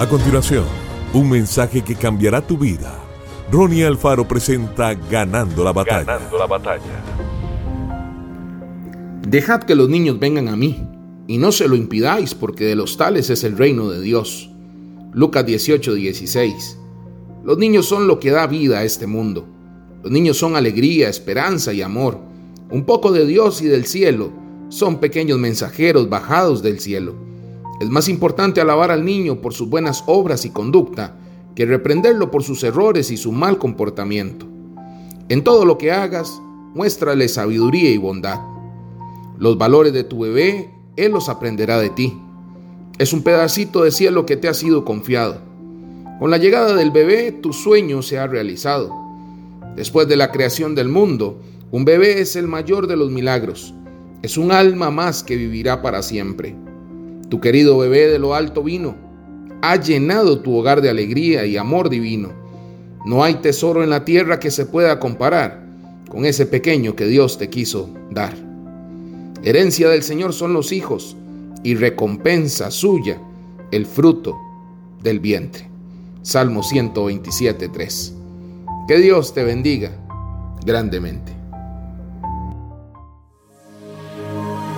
A continuación, un mensaje que cambiará tu vida. Ronnie Alfaro presenta Ganando la batalla. Ganando la batalla. Dejad que los niños vengan a mí, y no se lo impidáis, porque de los tales es el reino de Dios. Lucas 18, 16. Los niños son lo que da vida a este mundo. Los niños son alegría, esperanza y amor. Un poco de Dios y del cielo. Son pequeños mensajeros bajados del cielo. Es más importante alabar al niño por sus buenas obras y conducta que reprenderlo por sus errores y su mal comportamiento. En todo lo que hagas, muéstrale sabiduría y bondad. Los valores de tu bebé, él los aprenderá de ti. Es un pedacito de cielo que te ha sido confiado. Con la llegada del bebé, tu sueño se ha realizado. Después de la creación del mundo, un bebé es el mayor de los milagros. Es un alma más que vivirá para siempre. Tu querido bebé de lo alto vino. Ha llenado tu hogar de alegría y amor divino. No hay tesoro en la tierra que se pueda comparar con ese pequeño que Dios te quiso dar. Herencia del Señor son los hijos y recompensa suya el fruto del vientre. Salmo 127, 3. Que Dios te bendiga grandemente.